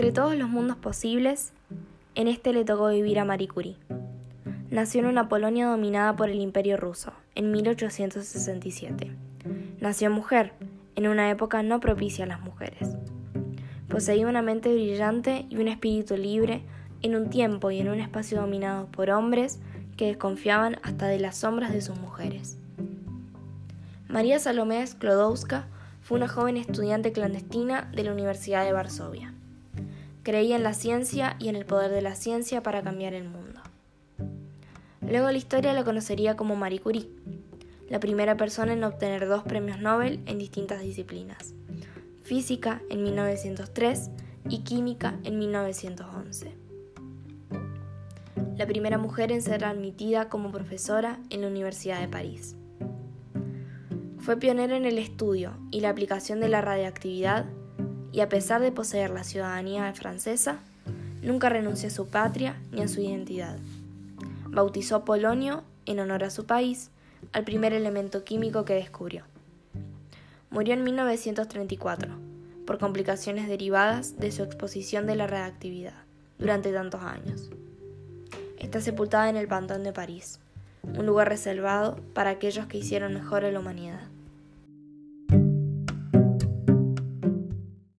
entre todos los mundos posibles, en este le tocó vivir a Marie Curie. Nació en una Polonia dominada por el Imperio ruso, en 1867. Nació mujer, en una época no propicia a las mujeres. Poseía una mente brillante y un espíritu libre en un tiempo y en un espacio dominado por hombres que desconfiaban hasta de las sombras de sus mujeres. María Salomé Sklodowska fue una joven estudiante clandestina de la Universidad de Varsovia. Creía en la ciencia y en el poder de la ciencia para cambiar el mundo. Luego la historia la conocería como Marie Curie, la primera persona en obtener dos premios Nobel en distintas disciplinas, física en 1903 y química en 1911. La primera mujer en ser admitida como profesora en la Universidad de París. Fue pionera en el estudio y la aplicación de la radiactividad y a pesar de poseer la ciudadanía francesa, nunca renunció a su patria ni a su identidad. Bautizó polonio, en honor a su país, al primer elemento químico que descubrió. Murió en 1934, por complicaciones derivadas de su exposición de la radiactividad durante tantos años. Está sepultada en el Pantón de París, un lugar reservado para aquellos que hicieron mejor a la humanidad.